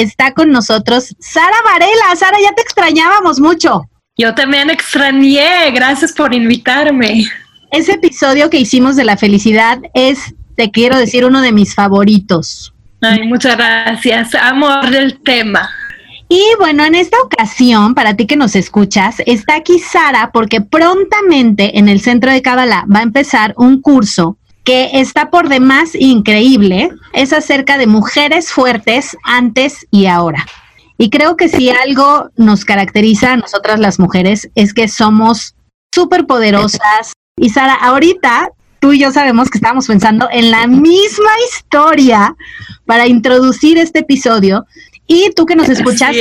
está con nosotros Sara Varela. Sara, ya te extrañábamos mucho. Yo también extrañé, gracias por invitarme. Ese episodio que hicimos de la felicidad es, te quiero decir, uno de mis favoritos. Ay, muchas gracias. Amor del tema. Y bueno, en esta ocasión, para ti que nos escuchas, está aquí Sara porque prontamente en el Centro de Kabbalah va a empezar un curso que está por demás increíble, es acerca de mujeres fuertes antes y ahora. Y creo que si algo nos caracteriza a nosotras las mujeres es que somos súper poderosas. Y Sara, ahorita tú y yo sabemos que estamos pensando en la misma historia para introducir este episodio. Y tú que nos escuchas,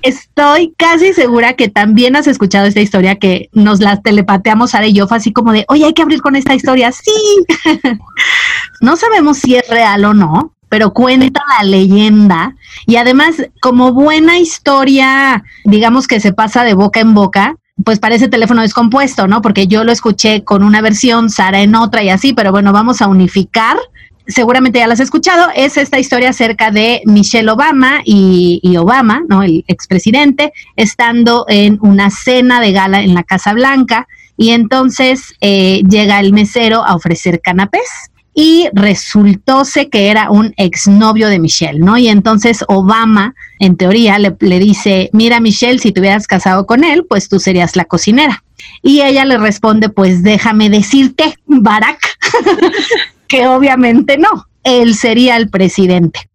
estoy casi segura que también has escuchado esta historia que nos la telepateamos Sara y yo, fue así como de, oye, hay que abrir con esta historia. Sí. no sabemos si es real o no, pero cuenta la leyenda. Y además, como buena historia, digamos que se pasa de boca en boca, pues parece teléfono descompuesto, ¿no? Porque yo lo escuché con una versión, Sara en otra y así, pero bueno, vamos a unificar seguramente ya las has escuchado, es esta historia acerca de Michelle Obama y, Obama, ¿no? El expresidente, estando en una cena de gala en la Casa Blanca y entonces eh, llega el mesero a ofrecer canapés y resultóse que era un exnovio de Michelle, ¿no? Y entonces Obama, en teoría, le, le, dice, mira Michelle, si te hubieras casado con él, pues tú serías la cocinera. Y ella le responde, pues déjame decirte, Barack, que obviamente no, él sería el presidente.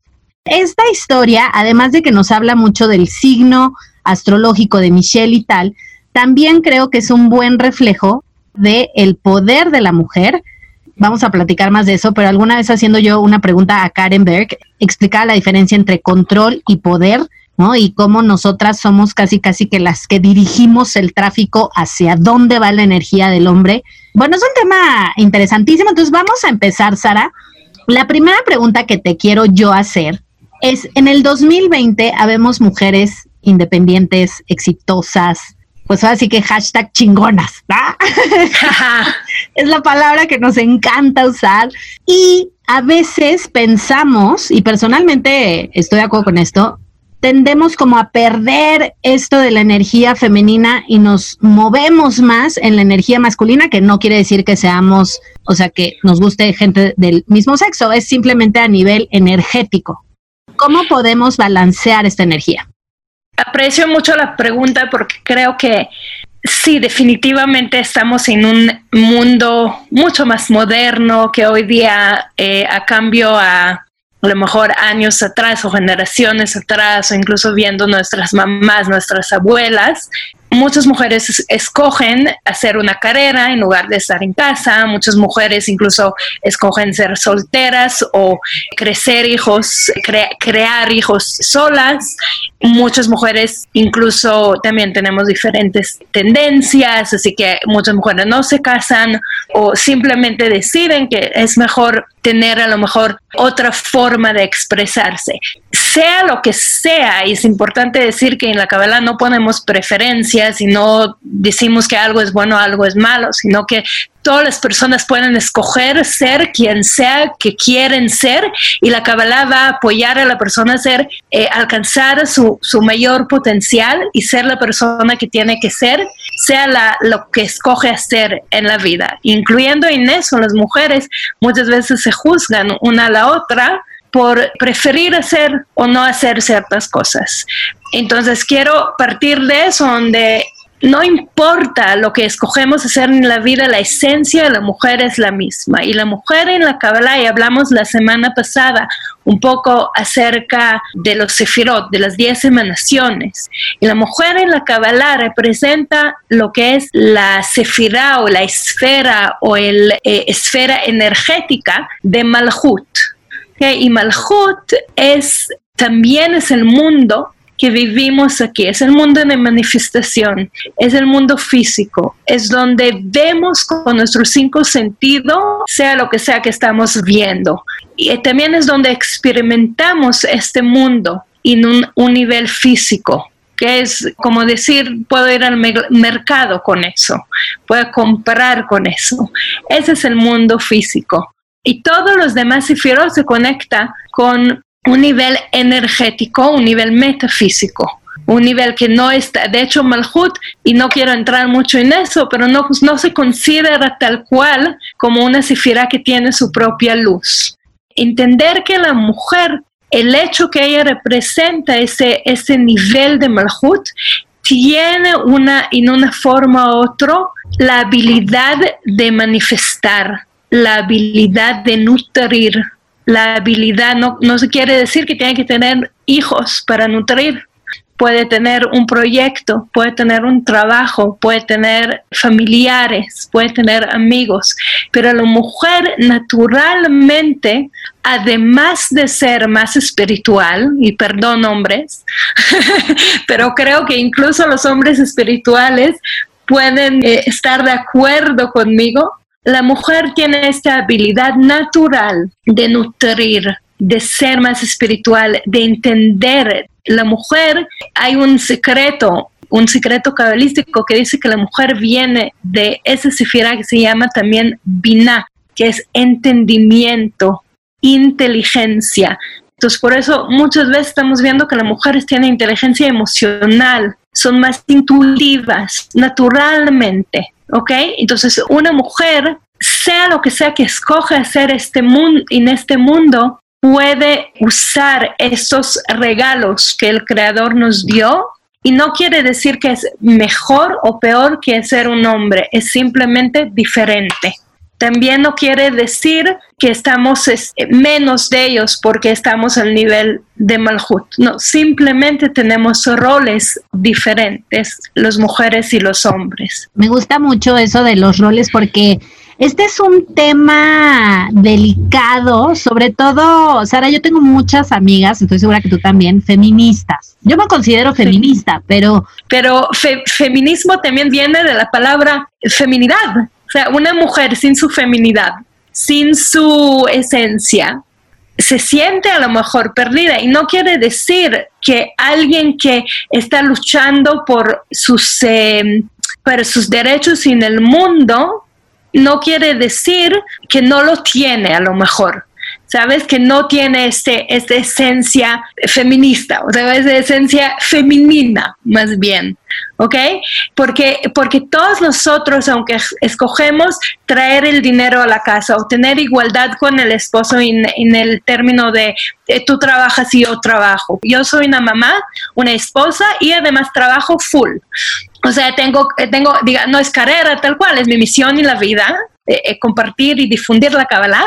Esta historia, además de que nos habla mucho del signo astrológico de Michelle y tal, también creo que es un buen reflejo de el poder de la mujer. Vamos a platicar más de eso, pero alguna vez haciendo yo una pregunta a Karen Berg, explicaba la diferencia entre control y poder, ¿no? Y cómo nosotras somos casi casi que las que dirigimos el tráfico hacia dónde va la energía del hombre bueno, es un tema interesantísimo. Entonces vamos a empezar, Sara. La primera pregunta que te quiero yo hacer es, en el 2020 habemos mujeres independientes, exitosas, pues ahora sí que hashtag chingonas, es la palabra que nos encanta usar. Y a veces pensamos, y personalmente estoy de acuerdo con esto, tendemos como a perder esto de la energía femenina y nos movemos más en la energía masculina, que no quiere decir que seamos, o sea, que nos guste gente del mismo sexo, es simplemente a nivel energético. ¿Cómo podemos balancear esta energía? Aprecio mucho la pregunta porque creo que sí, definitivamente estamos en un mundo mucho más moderno que hoy día eh, a cambio a a lo mejor años atrás o generaciones atrás o incluso viendo nuestras mamás, nuestras abuelas, muchas mujeres escogen hacer una carrera en lugar de estar en casa, muchas mujeres incluso escogen ser solteras o crecer hijos, crear hijos solas. Muchas mujeres incluso también tenemos diferentes tendencias, así que muchas mujeres no se casan o simplemente deciden que es mejor tener a lo mejor otra forma de expresarse. Sea lo que sea, y es importante decir que en la Kabbalah no ponemos preferencias y no decimos que algo es bueno algo es malo, sino que todas las personas pueden escoger ser quien sea que quieren ser y la Kabbalah va a apoyar a la persona a ser, eh, alcanzar su, su, mayor potencial y ser la persona que tiene que ser, sea la, lo que escoge hacer en la vida, incluyendo en eso las mujeres muchas veces se juzgan una a la otra por preferir hacer o no hacer ciertas cosas. Entonces quiero partir de eso donde no importa lo que escogemos hacer en la vida, la esencia de la mujer es la misma. Y la mujer en la Kabbalah, y hablamos la semana pasada un poco acerca de los sefirot, de las diez emanaciones. Y la mujer en la Kabbalah representa lo que es la sefirá o la esfera o el eh, esfera energética de Malhut. Y Malhut es, también es el mundo que vivimos aquí, es el mundo de manifestación, es el mundo físico, es donde vemos con nuestros cinco sentidos, sea lo que sea que estamos viendo. Y también es donde experimentamos este mundo en un, un nivel físico que es como decir, puedo ir al mercado con eso, puedo comprar con eso. Ese es el mundo físico. Y todos los demás sefirot se conecta con un nivel energético, un nivel metafísico, un nivel que no está, de hecho Malhut, y no quiero entrar mucho en eso, pero no, no se considera tal cual como una sefira que tiene su propia luz. Entender que la mujer, el hecho que ella representa ese, ese nivel de Malhut, tiene una, en una forma u otra, la habilidad de manifestar, la habilidad de nutrir, la habilidad, no, no se quiere decir que tiene que tener hijos para nutrir, puede tener un proyecto, puede tener un trabajo, puede tener familiares, puede tener amigos, pero la mujer naturalmente, además de ser más espiritual, y perdón hombres, pero creo que incluso los hombres espirituales pueden eh, estar de acuerdo conmigo, la mujer tiene esta habilidad natural de nutrir, de ser más espiritual, de entender. La mujer, hay un secreto, un secreto cabalístico que dice que la mujer viene de esa sefira que se llama también Binah, que es entendimiento, inteligencia. Entonces, por eso muchas veces estamos viendo que las mujeres tienen inteligencia emocional, son más intuitivas naturalmente. ¿Ok? Entonces, una mujer, sea lo que sea que escoge hacer este mundo, en este mundo, puede usar esos regalos que el Creador nos dio y no quiere decir que es mejor o peor que ser un hombre, es simplemente diferente. También no quiere decir que estamos menos de ellos porque estamos al nivel de Malhut. No, simplemente tenemos roles diferentes, las mujeres y los hombres. Me gusta mucho eso de los roles porque este es un tema delicado, sobre todo, Sara, yo tengo muchas amigas, estoy segura que tú también, feministas. Yo me considero feminista, pero... Pero feminismo también viene de la palabra feminidad sea, una mujer sin su feminidad, sin su esencia, se siente a lo mejor perdida y no quiere decir que alguien que está luchando por sus, eh, por sus derechos en el mundo, no quiere decir que no lo tiene a lo mejor. ¿Sabes? Que no tiene este, esta esencia feminista, o sea, esa esencia femenina, más bien, ¿ok? Porque, porque todos nosotros, aunque escogemos traer el dinero a la casa o tener igualdad con el esposo en, en el término de tú trabajas y yo trabajo. Yo soy una mamá, una esposa y además trabajo full. O sea, tengo, tengo, diga, no es carrera tal cual, es mi misión en la vida, eh, eh, compartir y difundir la Kabbalah,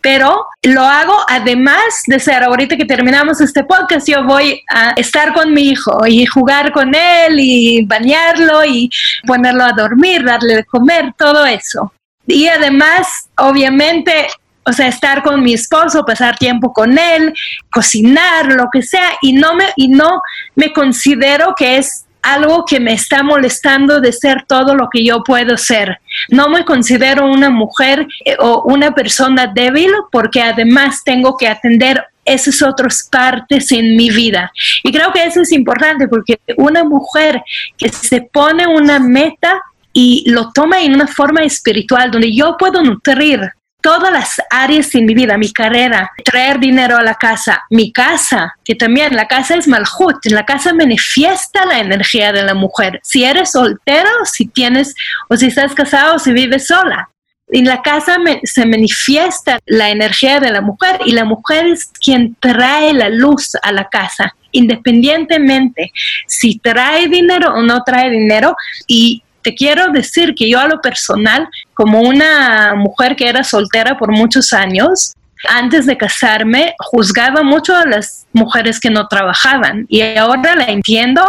pero lo hago además de ser, ahorita que terminamos este podcast, yo voy a estar con mi hijo y jugar con él y bañarlo y ponerlo a dormir, darle de comer, todo eso. Y además, obviamente, o sea, estar con mi esposo, pasar tiempo con él, cocinar, lo que sea, y no me, y no me considero que es algo que me está molestando de ser todo lo que yo puedo ser. No me considero una mujer eh, o una persona débil porque además tengo que atender esas otras partes en mi vida. Y creo que eso es importante porque una mujer que se pone una meta y lo toma en una forma espiritual donde yo puedo nutrir todas las áreas en mi vida, mi carrera, traer dinero a la casa, mi casa, que también la casa es malhut, en la casa manifiesta la energía de la mujer. Si eres soltero, si tienes, o si estás casado, o si vives sola. En la casa se manifiesta la energía de la mujer y la mujer es quien trae la luz a la casa, independientemente si trae dinero o no trae dinero. Y te quiero decir que yo a lo personal, como una mujer que era soltera por muchos años, antes de casarme, juzgaba mucho a las mujeres que no trabajaban y ahora la entiendo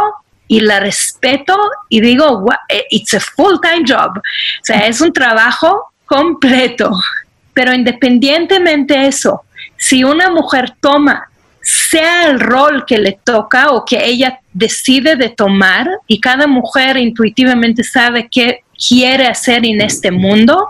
y la respeto y digo, eh, it's a full-time job. O sea, es un trabajo completo. Pero independientemente de eso, si una mujer toma sea el rol que le toca o que ella decide de tomar y cada mujer intuitivamente sabe qué quiere hacer en este mundo,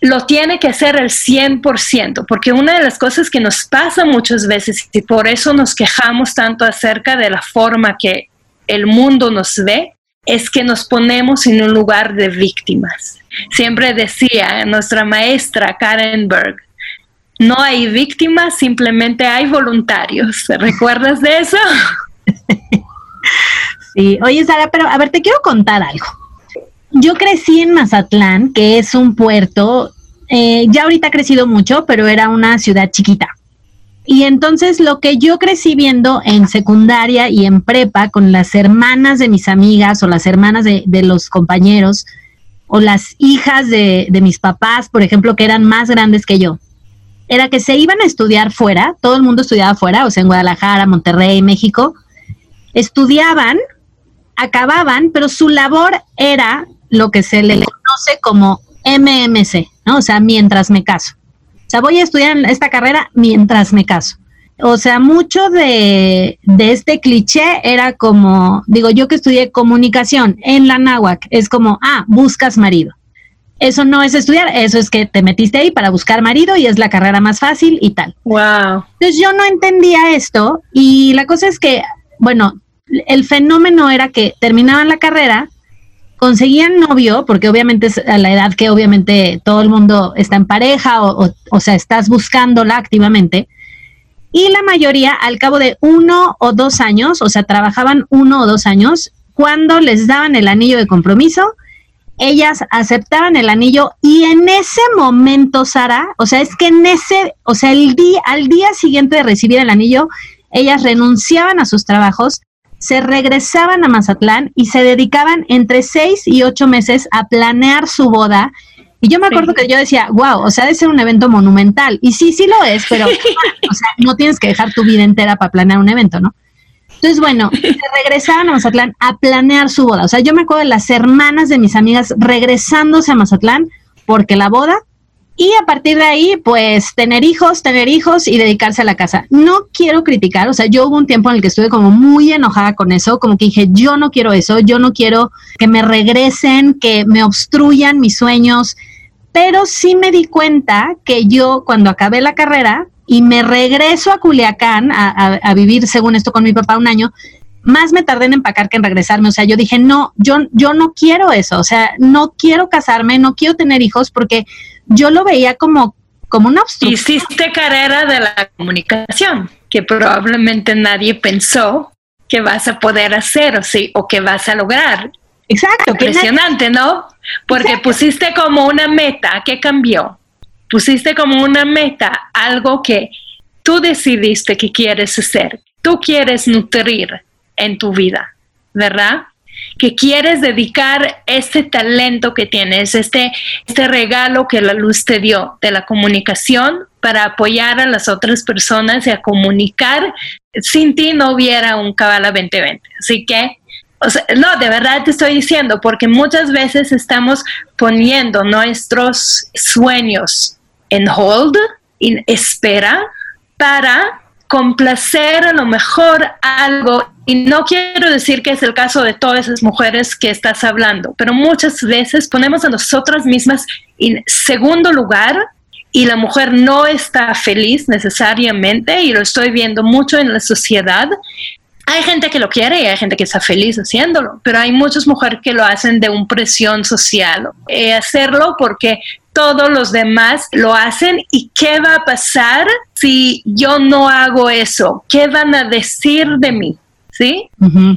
lo tiene que hacer el 100%, porque una de las cosas que nos pasa muchas veces y por eso nos quejamos tanto acerca de la forma que el mundo nos ve, es que nos ponemos en un lugar de víctimas. Siempre decía nuestra maestra Karen Berg, no hay víctimas, simplemente hay voluntarios. ¿Recuerdas de eso? Sí, oye Sara, pero a ver, te quiero contar algo. Yo crecí en Mazatlán, que es un puerto, eh, ya ahorita ha crecido mucho, pero era una ciudad chiquita. Y entonces lo que yo crecí viendo en secundaria y en prepa con las hermanas de mis amigas o las hermanas de, los compañeros o las hijas de, de mis papás, por ejemplo, que eran más grandes que yo, era que se iban a estudiar fuera, todo el mundo estudiaba fuera, o sea, en Guadalajara, Monterrey, México, estudiaban, acababan, pero su labor era lo que se le conoce como MMC, ¿no? O sea, mientras me caso. O sea, voy a estudiar esta carrera mientras me caso. O sea, mucho de, de, este cliché era como, digo, yo que estudié comunicación en la náhuac, es como, ah, buscas marido. Eso no es estudiar, eso es que te metiste ahí para buscar marido y es la carrera más fácil y tal. Wow. Entonces yo no entendía esto y la cosa es que, bueno, el fenómeno era que terminaban la carrera, conseguían novio, porque obviamente es a la edad que obviamente todo el mundo está en pareja o, o sea, estás buscándola activamente. Y la mayoría, al cabo de uno o dos años, o sea, trabajaban uno o dos años, cuando les daban el anillo de compromiso, ellas aceptaban el anillo y en ese momento, Sara, o sea, es que en ese, o sea, el día, al día siguiente de recibir el anillo, ellas renunciaban a sus trabajos, se regresaban a Mazatlán y se dedicaban entre seis y ocho meses a planear su boda. Y yo me acuerdo que yo decía, wow, o sea, debe ser un evento monumental. Y sí, sí lo es, pero, o sea, no tienes que dejar tu vida entera para planear un evento, ¿no? Entonces, bueno, se regresaban a Mazatlán a planear su boda. O sea, yo me acuerdo de las hermanas de mis amigas regresándose a Mazatlán porque la boda y a partir de ahí, pues tener hijos, tener hijos y dedicarse a la casa. No quiero criticar, o sea, yo hubo un tiempo en el que estuve como muy enojada con eso, como que dije, yo no quiero eso, yo no quiero que me regresen, que me obstruyan mis sueños, pero sí me di cuenta que yo cuando acabé la carrera, y me regreso a Culiacán a, vivir, según esto, con mi papá un año, más me tardé en empacar que en regresarme. O sea, yo dije, no, yo, yo no quiero eso. O sea, no quiero casarme, no quiero tener hijos porque yo lo veía como, como una obstrucción. Hiciste carrera de la comunicación, que probablemente nadie pensó que vas a poder hacer o, sí, o que vas a lograr. Exacto. Impresionante, ¿no? Porque pusiste como una meta, ¿qué cambió? Pusiste como una meta algo que tú decidiste que quieres hacer, tú quieres nutrir en tu vida, ¿verdad? Que quieres dedicar este talento que tienes, este, este regalo que la luz te dio de la comunicación para apoyar a las otras personas y a comunicar. Sin ti no hubiera un Cabala 2020. Así que no, de verdad te estoy diciendo, porque muchas veces estamos poniendo nuestros sueños en hold, en espera, para complacer a lo mejor algo. Y no quiero decir que es el caso de todas esas mujeres que estás hablando, pero muchas veces ponemos a nosotras mismas en segundo lugar y la mujer no está feliz necesariamente, y lo estoy viendo mucho en la sociedad. Hay gente que lo quiere y hay gente que está feliz haciéndolo, pero hay muchas mujeres que lo hacen de un presión social. Eh, hacerlo porque todos los demás lo hacen y qué va a pasar si yo no hago eso, qué van a decir de mí. ¿Sí?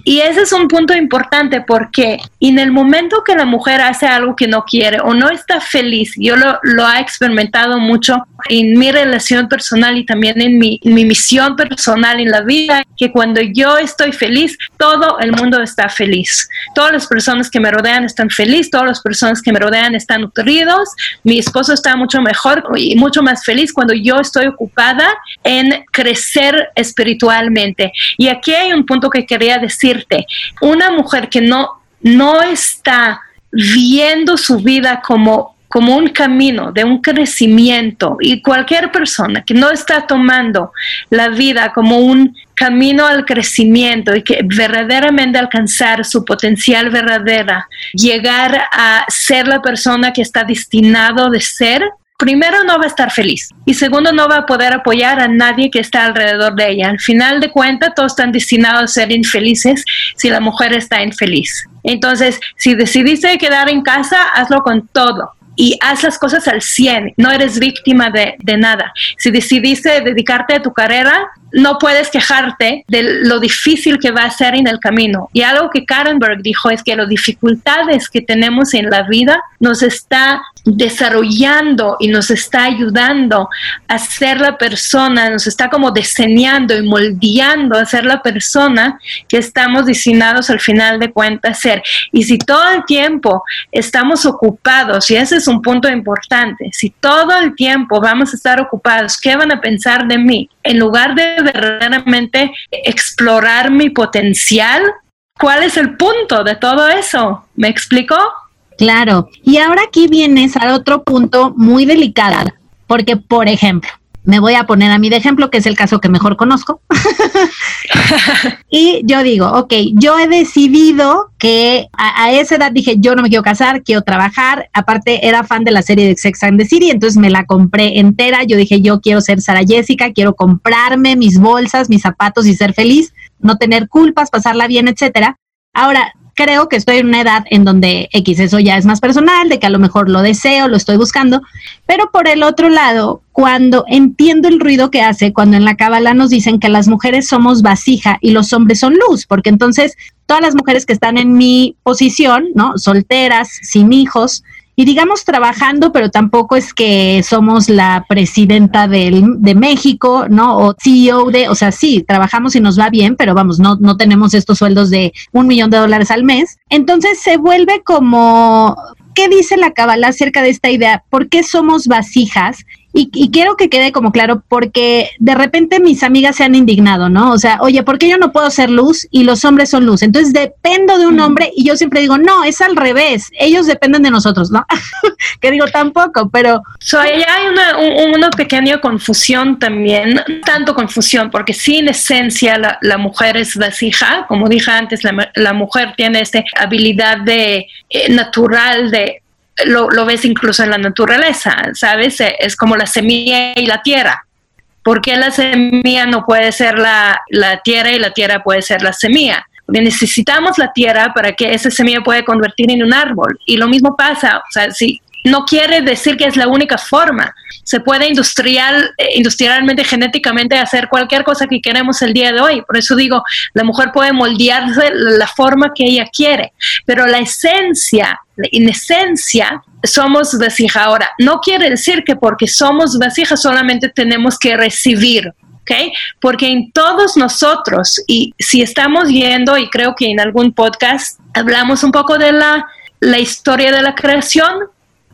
Y ese es un punto importante porque en el momento que la mujer hace algo que no quiere o no está feliz, yo lo, lo he experimentado mucho en mi relación personal y también en mi, mi misión personal en la vida, que cuando yo estoy feliz, todo el mundo está feliz. Todas las personas que me rodean están felices, todas las personas que me rodean están nutridos, mi esposo está mucho mejor y mucho más feliz cuando yo estoy ocupada en crecer espiritualmente. Y aquí hay un punto que quería decirte. Una mujer que no, no está viendo su vida como como un camino de un crecimiento y cualquier persona que no está tomando la vida como un camino al crecimiento y que verdaderamente alcanzar su potencial verdadera, llegar a ser la persona que está destinado de ser, primero no va a estar feliz y segundo no va a poder apoyar a nadie que está alrededor de ella. Al final de cuentas, todos están destinados a ser infelices si la mujer está infeliz. Entonces, si decidiste quedar en casa, hazlo con todo y haz las cosas al 100, no eres víctima de, de, nada. Si decidiste dedicarte a tu carrera, no puedes quejarte de lo difícil que va a ser en el camino. Y algo que Karenberg dijo es que las dificultades que tenemos en la vida nos está desarrollando y nos está ayudando a ser la persona, nos está como diseñando y moldeando a ser la persona que estamos destinados al final de cuentas ser. Y si todo el tiempo estamos ocupados, y ese es un punto importante, si todo el tiempo vamos a estar ocupados, ¿qué van a pensar de mí? En lugar de verdaderamente explorar mi potencial, ¿cuál es el punto de todo eso? ¿Me explico? Claro. Y ahora aquí vienes al otro punto muy delicado, porque, por ejemplo, me voy a poner a mí de ejemplo, que es el caso que mejor conozco. y yo digo, ok, yo he decidido que a, esa edad dije, yo no me quiero casar, quiero trabajar. Aparte, era fan de la serie de Sex and the City, entonces me la compré entera. Yo dije, yo quiero ser Sara Jessica, quiero comprarme mis bolsas, mis zapatos y ser feliz, no tener culpas, pasarla bien, etcétera. Ahora, creo que estoy en una edad en donde X, eso ya es más personal, de que a lo mejor lo deseo, lo estoy buscando, pero por el otro lado, cuando entiendo el ruido que hace, cuando en la cábala nos dicen que las mujeres somos vasija y los hombres son luz, porque entonces todas las mujeres que están en mi posición, ¿no? Solteras, sin hijos, y digamos trabajando, pero tampoco es que somos la presidenta de México, ¿no? O CEO de, o sea, sí, trabajamos y nos va bien, pero vamos, no, no tenemos estos sueldos de un millón de dólares al mes. Entonces se vuelve como, ¿qué dice la Kabbalah acerca de esta idea? ¿Por qué somos vasijas? Y, quiero que quede como claro, porque de repente mis amigas se han indignado, ¿no? O sea, oye, ¿por qué yo no puedo ser luz y los hombres son luz? Entonces dependo de un mm. hombre y yo siempre digo, no, es al revés, ellos dependen de nosotros, ¿no? que digo tampoco, pero... So, ahí hay una, una pequeña confusión también, tanto confusión, porque sí, en esencia la, mujer es vasija, como dije antes, la, la mujer tiene esta habilidad de, eh, natural de lo, ves incluso en la naturaleza, ¿sabes? E, es como la semilla y la tierra. ¿Por qué la semilla no puede ser la, la tierra y la tierra puede ser la semilla? Porque necesitamos la tierra para que esa semilla pueda convertir en un árbol. Y lo mismo pasa, o sea, si no quiere decir que es la única forma. Se puede industrial, eh, industrialmente, genéticamente hacer cualquier cosa que queremos el día de hoy. Por eso digo, la mujer puede moldearse la forma que ella quiere, pero la esencia, en esencia, somos vasija. Ahora, no quiere decir que porque somos vasija solamente tenemos que recibir. ¿Okay? Porque en todos nosotros, y si estamos viendo, y creo que en algún podcast hablamos un poco de la historia de la creación,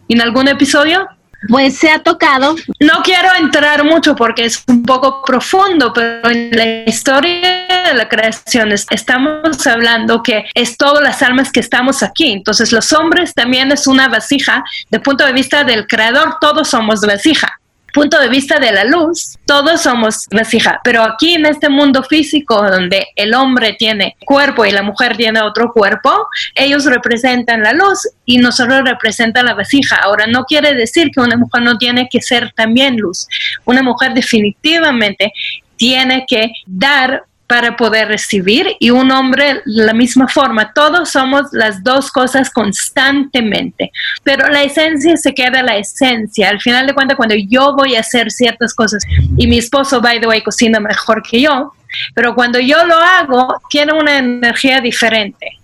en algún episodio? Pues se ha tocado. No quiero entrar mucho porque es un poco profundo, pero en la historia de la creación estamos hablando que es todas las almas que estamos aquí. Entonces los hombres también es una vasija. De punto de vista del creador, todos somos vasija punto de vista de la luz, todos somos vasija, pero aquí en este mundo físico donde el hombre tiene cuerpo y la mujer tiene otro cuerpo, ellos representan la luz y nosotros representan la vasija. Ahora, no quiere decir que una mujer no tiene que ser también luz. Una mujer definitivamente tiene que dar para poder recibir y un hombre la misma forma. Todos somos las dos cosas constantemente, pero la esencia se queda la esencia. Al final de cuentas, cuando yo voy a hacer ciertas cosas y mi esposo, by the way, cocina mejor que yo, pero cuando yo lo hago, tiene una energía diferente.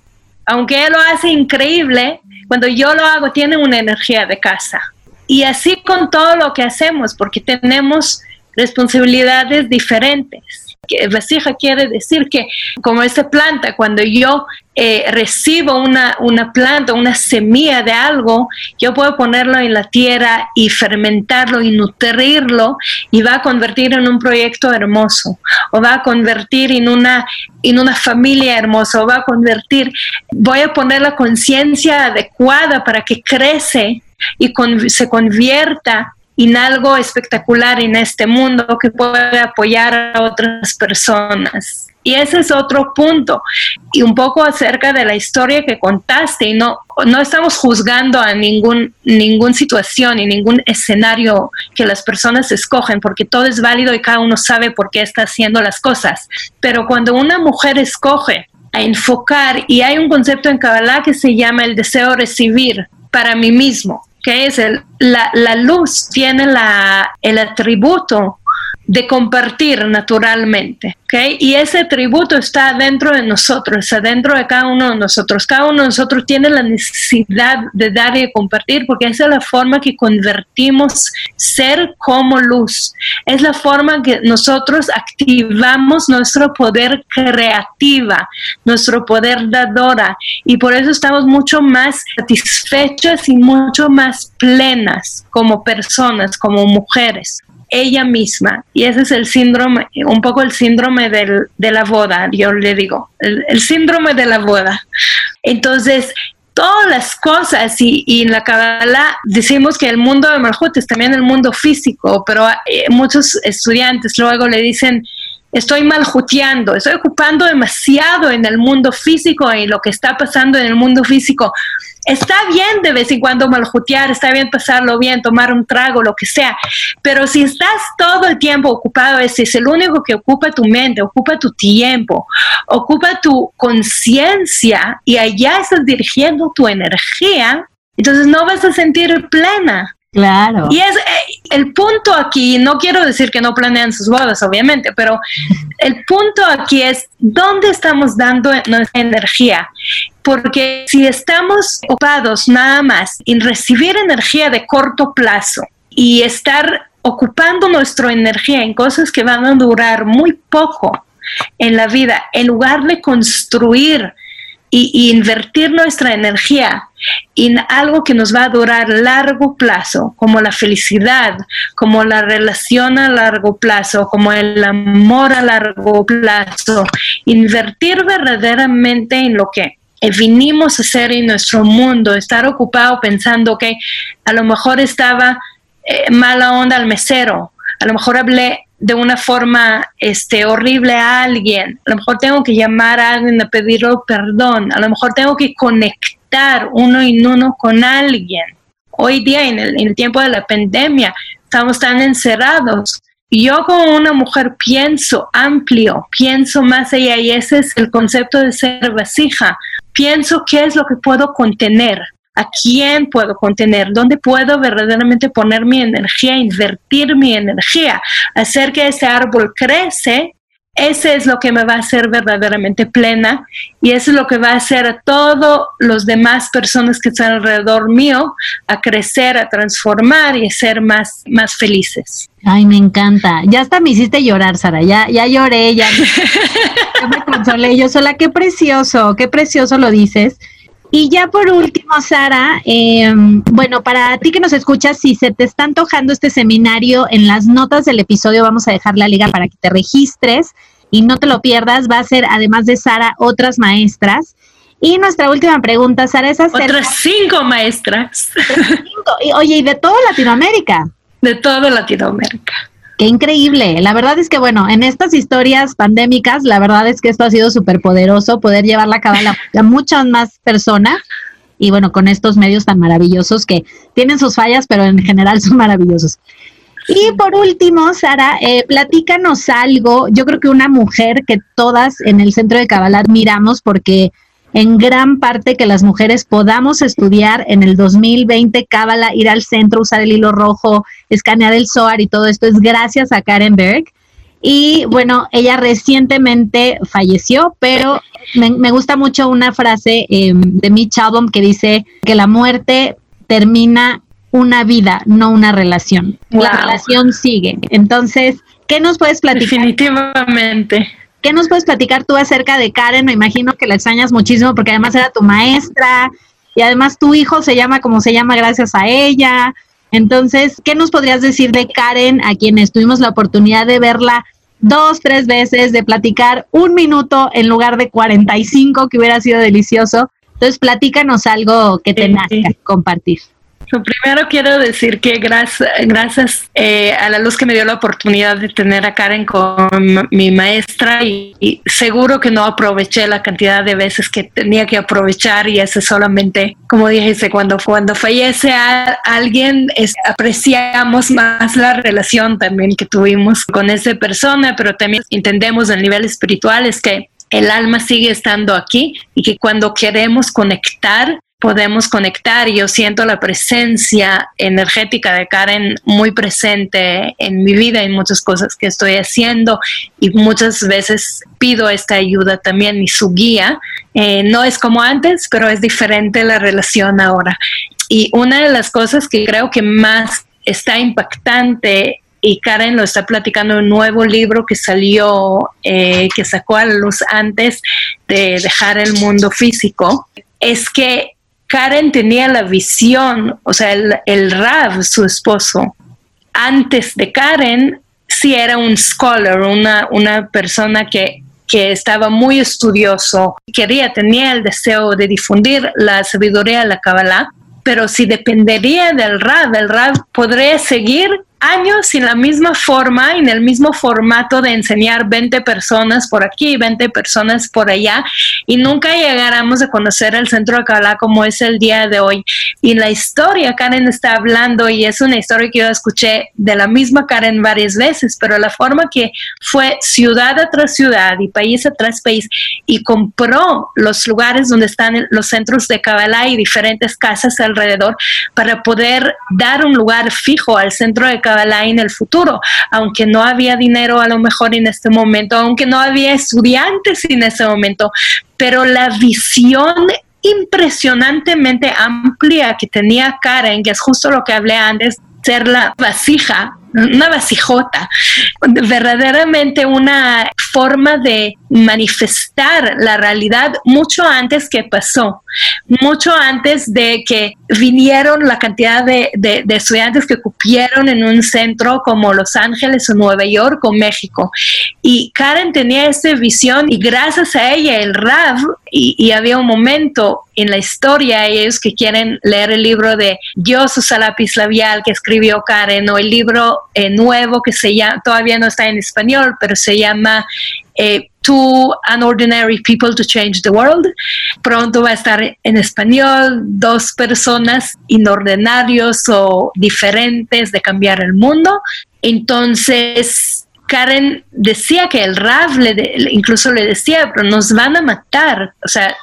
Aunque él lo hace increíble, cuando yo lo hago, tiene una energía de casa. Y así con todo lo que hacemos, porque tenemos responsabilidades diferentes vasija quiere decir que como esa planta, cuando yo eh, recibo una, una planta, una semilla de algo, yo puedo ponerlo en la tierra y fermentarlo y nutrirlo y va a convertir en un proyecto hermoso o va a convertir en una, en una familia hermosa o va a convertir, voy a poner la conciencia adecuada para que crece y se convierta en algo espectacular en este mundo que puede apoyar a otras personas. Y ese es otro punto. Y un poco acerca de la historia que contaste. Y no, no estamos juzgando a ningún, ninguna situación y ningún escenario que las personas escogen, porque todo es válido y cada uno sabe por qué está haciendo las cosas. Pero cuando una mujer escoge a enfocar, y hay un concepto en Kabbalah que se llama el deseo de recibir para mí mismo, que es el, la, la luz, tiene la, el atributo de compartir naturalmente. Y ese tributo está dentro de nosotros, está dentro de cada uno de nosotros. Cada uno de nosotros tiene la necesidad de dar y de compartir porque esa es la forma que convertimos ser como luz. Es la forma que nosotros activamos nuestro poder creativa, nuestro poder dadora. Y por eso estamos mucho más satisfechas y mucho más plenas como personas, como mujeres ella misma. Y ese es el síndrome, un poco el síndrome del, de la boda, yo le digo, el, síndrome de la boda. Entonces, todas las cosas y, en la Kabbalah decimos que el mundo de Malhut es también el mundo físico, pero eh, muchos estudiantes luego le dicen, estoy maljuteando, estoy ocupando demasiado en el mundo físico y lo que está pasando en el mundo físico. Está bien de vez en cuando maljutear, está bien pasarlo bien, tomar un trago, lo que sea, pero si estás todo el tiempo ocupado, ese es el único que ocupa tu mente, ocupa tu tiempo, ocupa tu conciencia y allá estás dirigiendo tu energía, entonces no vas a sentir plena. Claro. Y es eh, el punto aquí, no quiero decir que no planean sus bodas, obviamente, pero el punto aquí es dónde estamos dando nuestra energía. Porque si estamos ocupados nada más en recibir energía de corto plazo y estar ocupando nuestra energía en cosas que van a durar muy poco en la vida, en lugar de construir y, invertir nuestra energía en algo que nos va a durar largo plazo, como la felicidad, como la relación a largo plazo, como el amor a largo plazo, invertir verdaderamente en lo que vinimos a hacer en nuestro mundo, estar ocupado pensando que a lo mejor estaba eh, mala onda al mesero, a lo mejor hablé de una forma este, horrible a alguien, a lo mejor tengo que llamar a alguien a pedirle perdón, a lo mejor tengo que conectar uno en uno con alguien. Hoy día, en el, en el tiempo de la pandemia, estamos tan encerrados. Yo como una mujer pienso amplio, pienso más allá y ese es el concepto de ser vasija. Pienso qué es lo que puedo contener, a quién puedo contener, dónde puedo verdaderamente poner mi energía, invertir mi energía, hacer que ese árbol crece, ese es lo que me va a hacer verdaderamente plena y eso es lo que va a hacer a todas las demás personas que están alrededor mío a crecer, a transformar y a ser más, más felices. Ay, me encanta. Ya hasta me hiciste llorar, Sara. Ya, ya lloré, ya ya me consolé yo sola. Qué precioso, qué precioso lo dices. Y ya por último, Sara, em, bueno, para ti que nos escuchas, si se te está antojando este seminario, en las notas del episodio vamos a dejar la liga para que te registres y no te lo pierdas. Va a ser, además de Sara, otras maestras. Y nuestra última pregunta, Sara, es hacer... Otras cinco maestras. Cinco. oye, ¿y de toda Latinoamérica? De toda Latinoamérica. Qué increíble. La verdad es que, bueno, en estas historias pandémicas, la verdad es que esto ha sido súper poderoso, poder llevarla a cabo a muchas más personas. Y bueno, con estos medios tan maravillosos que tienen sus fallas, pero en general son maravillosos. Y por último, Sara, eh, platícanos algo. Yo creo que una mujer que todas en el centro de Cabal admiramos porque en gran parte que las mujeres podamos estudiar en el 2020 Cábala, ir al centro, usar el hilo rojo, escanear el SOAR y todo esto es gracias a Karen Berg. Y bueno, ella recientemente falleció, pero me, gusta mucho una frase em, de Mitch Albom que dice que la muerte termina una vida, no una relación. La relación sigue. Entonces, ¿qué nos puedes platicar? Definitivamente. ¿Qué nos puedes platicar tú acerca de Karen? Me imagino que la extrañas muchísimo porque además era tu maestra y además tu hijo se llama como se llama gracias a ella. Entonces, ¿qué nos podrías decir de Karen, a quienes tuvimos la oportunidad de verla dos, tres veces, de platicar un minuto en lugar de 45, que hubiera sido delicioso? Entonces, platícanos algo que tengas que compartir. Primero quiero decir que gracias, gracias eh, a la luz que me dio la oportunidad de tener a Karen con mi maestra y, seguro que no aproveché la cantidad de veces que tenía que aprovechar y ese solamente, como dije, cuando, cuando fallece a alguien apreciamos más la relación también que tuvimos con esa persona, pero también entendemos el nivel espiritual es que el alma sigue estando aquí y que cuando queremos conectar podemos conectar yo siento la presencia energética de Karen muy presente en mi vida, en muchas cosas que estoy haciendo y muchas veces pido esta ayuda también y su guía. Eh, no es como antes, pero es diferente la relación ahora. Y una de las cosas que creo que más está impactante y Karen lo está platicando un nuevo libro que salió, eh, que sacó a la luz antes de dejar el mundo físico, es que Karen tenía la visión, o sea, el, el Rav, su esposo, antes de Karen, sí era un scholar, una, una persona que, que estaba muy estudioso, quería, tenía el deseo de difundir la sabiduría de la Kabbalah, pero si dependería del Rav, el Rav podría seguir años en la misma forma, en el mismo formato de enseñar 20 personas por aquí, 20 personas por allá, y nunca llegáramos a conocer el centro de Kabbalah como es el día de hoy. Y la historia, Karen está hablando, y es una historia que yo escuché de la misma Karen varias veces, pero la forma que fue ciudad tras ciudad y país tras país y compró los lugares donde están los centros de Kabbalah y diferentes casas alrededor para poder dar un lugar fijo al centro de Kabbalah en el futuro, aunque no había dinero a lo mejor en este momento, aunque no había estudiantes en ese momento, pero la visión impresionantemente amplia que tenía Karen, que es justo lo que hablé antes, ser la vasija una vasijota, verdaderamente una forma de manifestar la realidad mucho antes que pasó, mucho antes de que vinieron la cantidad de, estudiantes que cupieron en un centro como Los Ángeles o Nueva York o México. Y Karen tenía esa visión y gracias a ella el RAV, y, había un momento en la historia, ellos que quieren leer el libro de Dios usa lápiz labial que escribió Karen o el libro eh, nuevo que se llama, todavía no está en español, pero se llama eh, Two Unordinary People to Change the World. Pronto va a estar en español, dos personas inordinarios o diferentes de cambiar el mundo. Entonces, Karen decía que el Rav le incluso le decía, pero nos van a matar. O sea,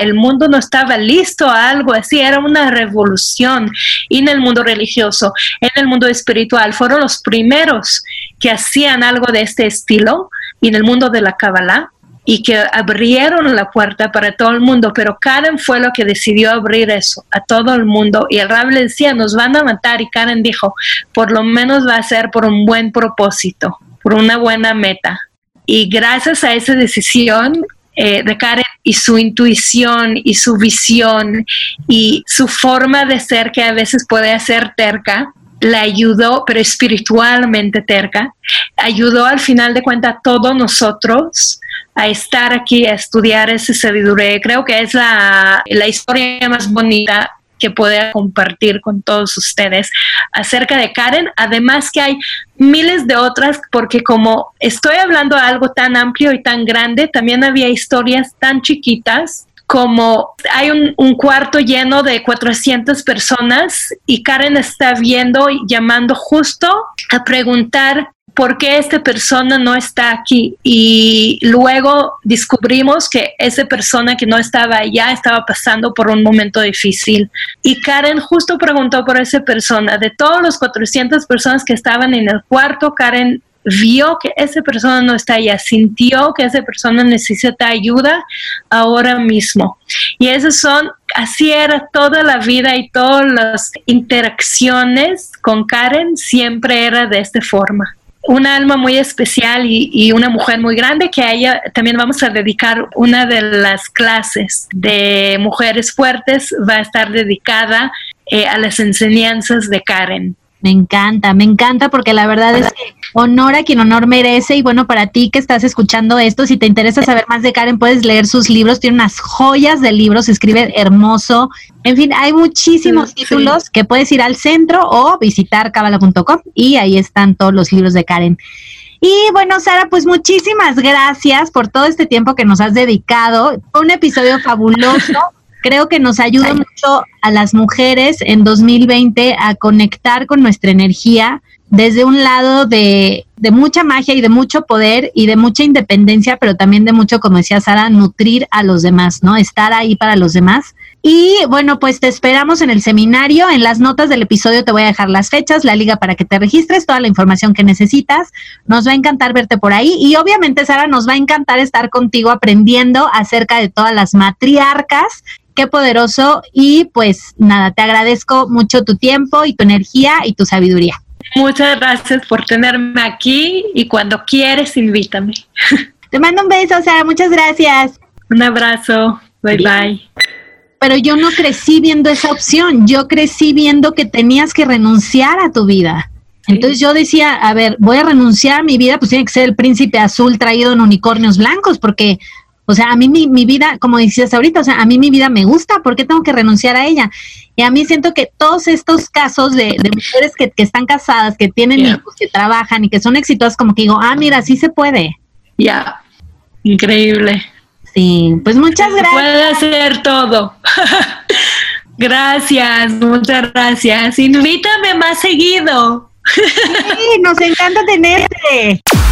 el mundo no estaba listo a algo así, era una revolución. Y en el mundo religioso, en el mundo espiritual, fueron los primeros que hacían algo de este estilo. Y en el mundo de la Kabbalah, y que abrieron la puerta para todo el mundo, pero Karen fue lo que decidió abrir eso a todo el mundo y el Rab le decía, nos van a matar y Karen dijo, por lo menos va a ser por un buen propósito por una buena meta. Y gracias a esa decisión eh, de Karen y su intuición y su visión y su forma de ser que a veces puede ser terca, la ayudó, pero espiritualmente terca, ayudó al final de cuentas a todos nosotros a estar aquí, a estudiar ese sabiduría. Creo que es la, la historia más bonita que pueda compartir con todos ustedes acerca de Karen. Además que hay miles de otras, porque como estoy hablando de algo tan amplio y tan grande, también había historias tan chiquitas como hay un, un, cuarto lleno de 400 personas y Karen está viendo y llamando justo a preguntar por qué esta persona no está aquí. Y luego descubrimos que esa persona que no estaba allá estaba pasando por un momento difícil. Y Karen justo preguntó por esa persona. De todos los 400 personas que estaban en el cuarto, Karen vio que esa persona no está allá, sintió que esa persona necesita ayuda ahora mismo. Y esas son, así era toda la vida y todas las interacciones con Karen siempre era de esta forma una alma muy especial y, una mujer muy grande que a ella también vamos a dedicar una de las clases de mujeres fuertes, va a estar dedicada eh, a las enseñanzas de Karen. Me encanta, me encanta porque la verdad es que honor a quien honor merece y bueno, para ti que estás escuchando esto, si te interesa saber más de Karen, puedes leer sus libros, tiene unas joyas de libros, escribe hermoso En fin, hay muchísimos títulos que puedes ir al centro o visitar cabala.com y ahí están todos los libros de Karen. Y bueno, Sara, pues muchísimas gracias por todo este tiempo que nos has dedicado. Un episodio fabuloso. Creo que nos ayuda mucho a las mujeres en 2020 a conectar con nuestra energía desde un lado de, de, mucha magia y de mucho poder y de mucha independencia, pero también de mucho, como decía Sara, nutrir a los demás, ¿no? Estar ahí para los demás. Y bueno, pues te esperamos en el seminario. En las notas del episodio te voy a dejar las fechas, la liga para que te registres, toda la información que necesitas. Nos va a encantar verte por ahí. Y obviamente, Sara, nos va a encantar estar contigo aprendiendo acerca de todas las matriarcas. Qué poderoso. Y pues nada, te agradezco mucho tu tiempo y tu energía y tu sabiduría. Muchas gracias por tenerme aquí y cuando quieres, invítame. Te mando un beso, Sara. Muchas gracias. Un abrazo. Bye bye pero yo no crecí viendo esa opción, yo crecí viendo que tenías que renunciar a tu vida. Entonces yo decía, a ver, voy a renunciar a mi vida, pues tiene que ser el príncipe azul traído en unicornios blancos, porque, o sea, a mí mi, vida, como decías ahorita, o sea, a mí mi vida me gusta, ¿por qué tengo que renunciar a ella? Y a mí siento que todos estos casos de, mujeres que, están casadas, que tienen hijos, que trabajan y que son exitosas, como que digo, ah, mira, sí se puede. Ya, increíble. Sí, pues muchas gracias. Puede hacer todo. gracias, muchas gracias. Invítame más seguido. sí, nos encanta tenerte.